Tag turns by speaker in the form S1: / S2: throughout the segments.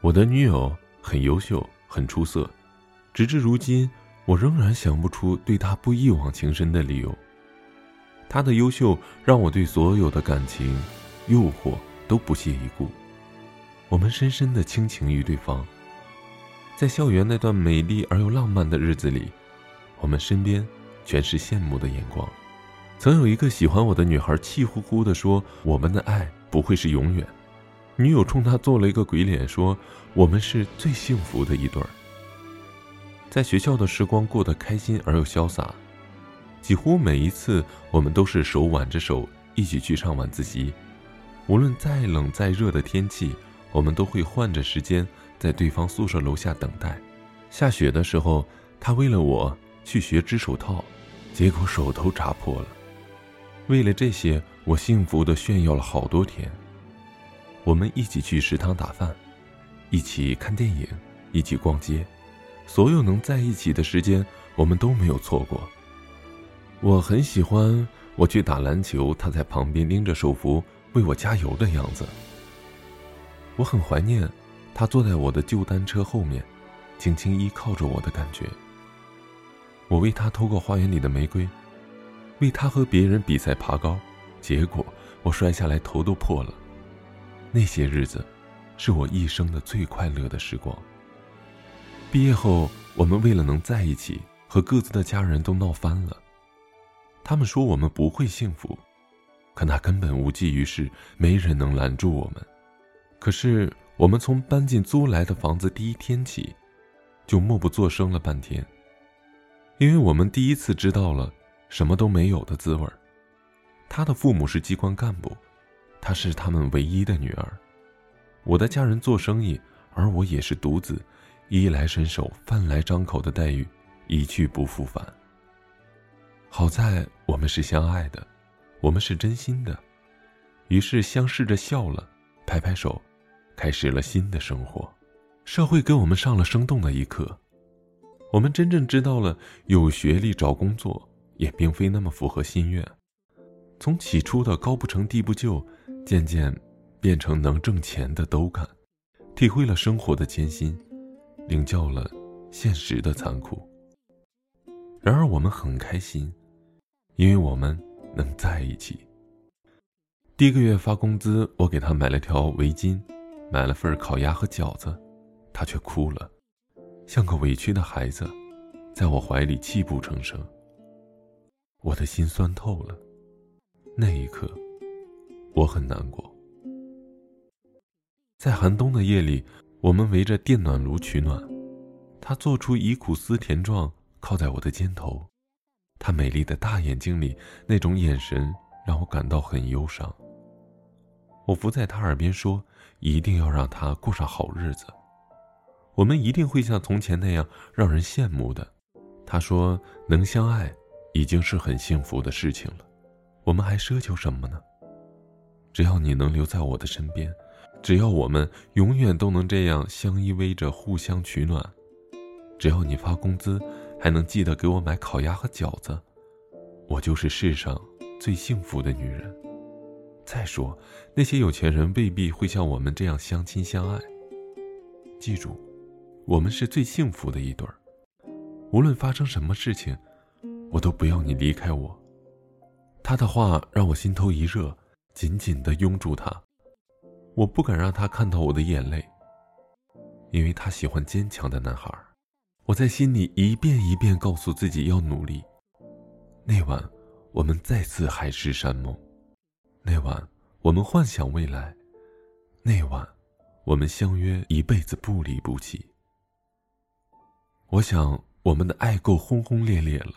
S1: 我的女友很优秀，很出色，直至如今，我仍然想不出对她不一往情深的理由。她的优秀让我对所有的感情、诱惑都不屑一顾。我们深深的倾情于对方。在校园那段美丽而又浪漫的日子里，我们身边全是羡慕的眼光。曾有一个喜欢我的女孩气呼呼地说：“我们的爱不会是永远。”女友冲他做了一个鬼脸，说：“我们是最幸福的一对儿。”在学校的时光过得开心而又潇洒，几乎每一次我们都是手挽着手一起去上晚自习。无论再冷再热的天气，我们都会换着时间。在对方宿舍楼下等待，下雪的时候，他为了我去学织手套，结果手都扎破了。为了这些，我幸福的炫耀了好多天。我们一起去食堂打饭，一起看电影，一起逛街，所有能在一起的时间，我们都没有错过。我很喜欢我去打篮球，他在旁边拎着手幅为我加油的样子。我很怀念。他坐在我的旧单车后面，轻轻依靠着我的感觉。我为他偷过花园里的玫瑰，为他和别人比赛爬高，结果我摔下来头都破了。那些日子，是我一生的最快乐的时光。毕业后，我们为了能在一起，和各自的家人都闹翻了。他们说我们不会幸福，可那根本无济于事，没人能拦住我们。可是。我们从搬进租来的房子第一天起，就默不作声了半天。因为我们第一次知道了什么都没有的滋味儿。他的父母是机关干部，她是他们唯一的女儿。我的家人做生意，而我也是独子，衣来伸手、饭来张口的待遇一去不复返。好在我们是相爱的，我们是真心的，于是相视着笑了，拍拍手。开始了新的生活，社会给我们上了生动的一课，我们真正知道了有学历找工作也并非那么符合心愿。从起初的高不成低不就，渐渐变成能挣钱的都干，体会了生活的艰辛，领教了现实的残酷。然而我们很开心，因为我们能在一起。第一个月发工资，我给他买了条围巾。买了份烤鸭和饺子，他却哭了，像个委屈的孩子，在我怀里泣不成声。我的心酸透了，那一刻，我很难过。在寒冬的夜里，我们围着电暖炉取暖，他做出以苦思甜状，靠在我的肩头，他美丽的大眼睛里那种眼神让我感到很忧伤。我伏在他耳边说。一定要让他过上好日子，我们一定会像从前那样让人羡慕的。他说：“能相爱，已经是很幸福的事情了，我们还奢求什么呢？只要你能留在我的身边，只要我们永远都能这样相依偎着，互相取暖，只要你发工资还能记得给我买烤鸭和饺子，我就是世上最幸福的女人。”再说，那些有钱人未必会像我们这样相亲相爱。记住，我们是最幸福的一对儿。无论发生什么事情，我都不要你离开我。他的话让我心头一热，紧紧地拥住他。我不敢让他看到我的眼泪，因为他喜欢坚强的男孩。我在心里一遍一遍告诉自己要努力。那晚，我们再次海誓山盟。那晚，我们幻想未来；那晚，我们相约一辈子不离不弃。我想，我们的爱够轰轰烈烈了；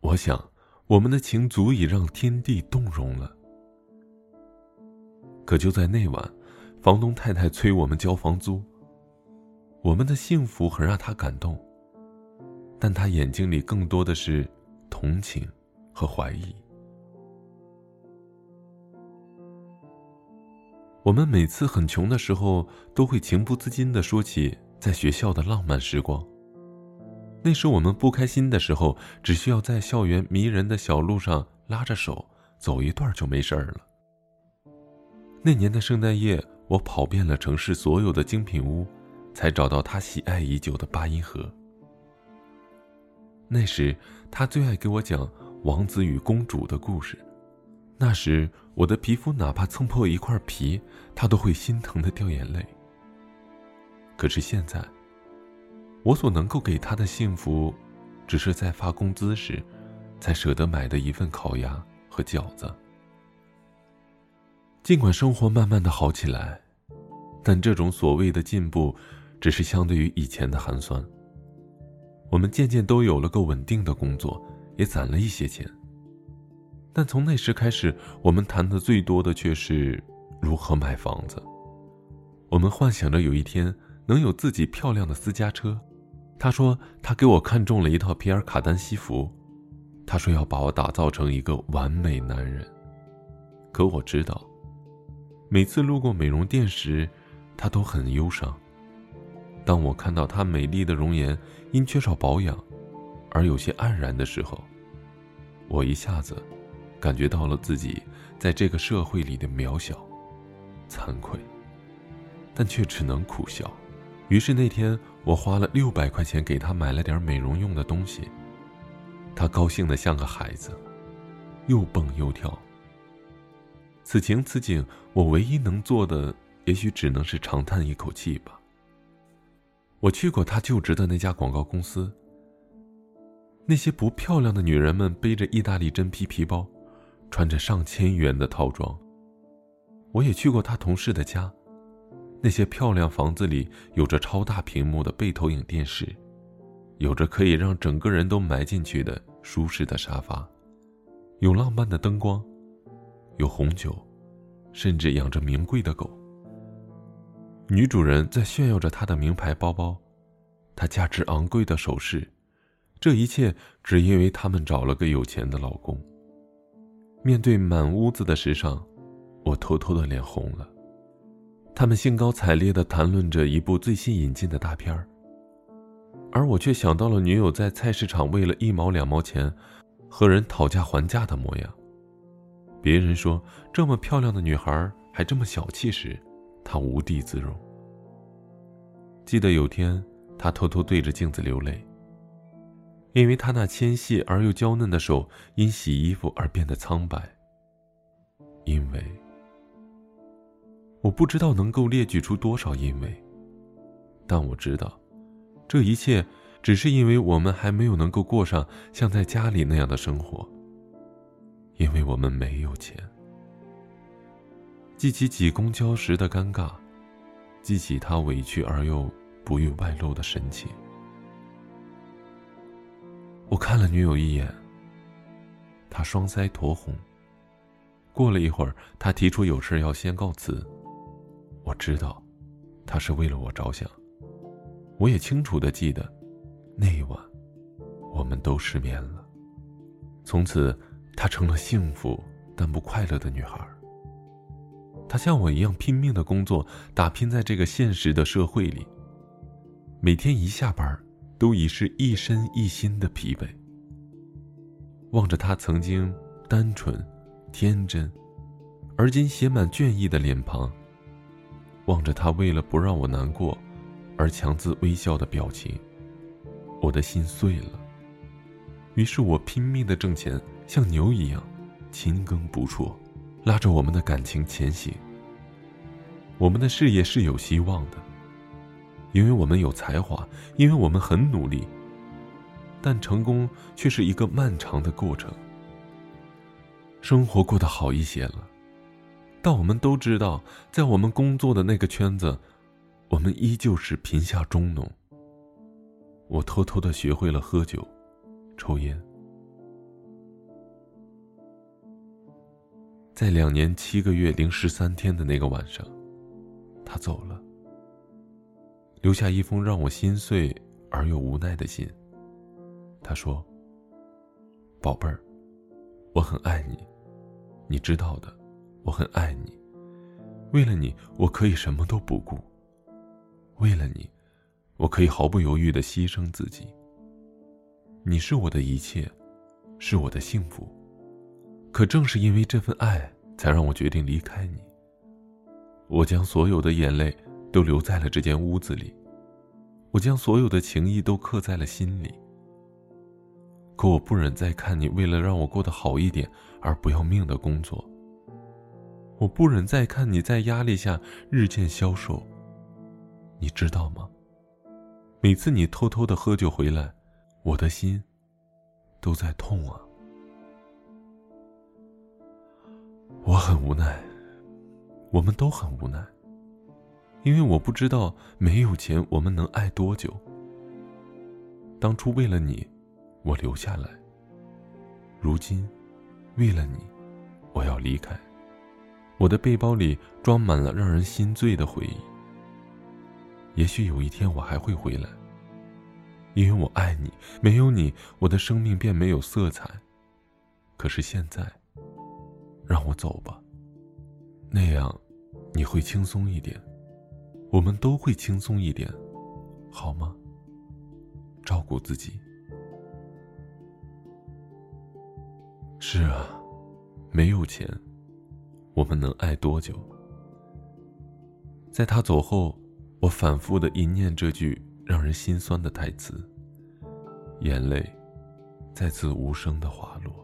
S1: 我想，我们的情足以让天地动容了。可就在那晚，房东太太催我们交房租。我们的幸福很让她感动，但她眼睛里更多的是同情和怀疑。我们每次很穷的时候，都会情不自禁地说起在学校的浪漫时光。那时我们不开心的时候，只需要在校园迷人的小路上拉着手走一段就没事儿了。那年的圣诞夜，我跑遍了城市所有的精品屋，才找到他喜爱已久的八音盒。那时，他最爱给我讲王子与公主的故事。那时，我的皮肤哪怕蹭破一块皮，他都会心疼的掉眼泪。可是现在，我所能够给他的幸福，只是在发工资时，才舍得买的一份烤鸭和饺子。尽管生活慢慢的好起来，但这种所谓的进步，只是相对于以前的寒酸。我们渐渐都有了个稳定的工作，也攒了一些钱。但从那时开始，我们谈的最多的却是如何买房子。我们幻想着有一天能有自己漂亮的私家车。他说他给我看中了一套皮尔卡丹西服，他说要把我打造成一个完美男人。可我知道。每次路过美容店时，她都很忧伤。当我看到她美丽的容颜因缺少保养而有些黯然的时候，我一下子感觉到了自己在这个社会里的渺小、惭愧，但却只能苦笑。于是那天，我花了六百块钱给她买了点美容用的东西，她高兴的像个孩子，又蹦又跳。此情此景，我唯一能做的，也许只能是长叹一口气吧。我去过他就职的那家广告公司，那些不漂亮的女人们背着意大利真皮皮包，穿着上千元的套装。我也去过他同事的家，那些漂亮房子里有着超大屏幕的背投影电视，有着可以让整个人都埋进去的舒适的沙发，有浪漫的灯光。有红酒，甚至养着名贵的狗。女主人在炫耀着她的名牌包包，她价值昂贵的首饰，这一切只因为他们找了个有钱的老公。面对满屋子的时尚，我偷偷的脸红了。他们兴高采烈的谈论着一部最新引进的大片儿，而我却想到了女友在菜市场为了一毛两毛钱，和人讨价还价的模样。别人说这么漂亮的女孩还这么小气时，她无地自容。记得有天，她偷偷对着镜子流泪，因为她那纤细而又娇嫩的手因洗衣服而变得苍白。因为，我不知道能够列举出多少因为，但我知道，这一切只是因为我们还没有能够过上像在家里那样的生活。因为我们没有钱。记起挤公交时的尴尬，记起他委屈而又不欲外露的神情。我看了女友一眼，她双腮酡红。过了一会儿，她提出有事要先告辞。我知道，她是为了我着想。我也清楚的记得，那一晚，我们都失眠了。从此。她成了幸福但不快乐的女孩。她像我一样拼命的工作，打拼在这个现实的社会里。每天一下班，都已是一身一心的疲惫。望着她曾经单纯、天真，而今写满倦意的脸庞，望着她为了不让我难过，而强自微笑的表情，我的心碎了。于是我拼命的挣钱。像牛一样，勤耕不辍，拉着我们的感情前行。我们的事业是有希望的，因为我们有才华，因为我们很努力。但成功却是一个漫长的过程。生活过得好一些了，但我们都知道，在我们工作的那个圈子，我们依旧是贫下中农。我偷偷的学会了喝酒，抽烟。在两年七个月零十三天的那个晚上，他走了，留下一封让我心碎而又无奈的信。他说：“宝贝儿，我很爱你，你知道的，我很爱你。为了你，我可以什么都不顾。为了你，我可以毫不犹豫的牺牲自己。你是我的一切，是我的幸福。”可正是因为这份爱，才让我决定离开你。我将所有的眼泪都留在了这间屋子里，我将所有的情谊都刻在了心里。可我不忍再看你为了让我过得好一点而不要命的工作。我不忍再看你在压力下日渐消瘦。你知道吗？每次你偷偷的喝酒回来，我的心都在痛啊。我很无奈，我们都很无奈，因为我不知道没有钱我们能爱多久。当初为了你，我留下来；如今，为了你，我要离开。我的背包里装满了让人心醉的回忆。也许有一天我还会回来，因为我爱你。没有你，我的生命便没有色彩。可是现在。让我走吧，那样你会轻松一点，我们都会轻松一点，好吗？照顾自己。是啊，没有钱，我们能爱多久？在他走后，我反复的一念这句让人心酸的台词，眼泪再次无声的滑落。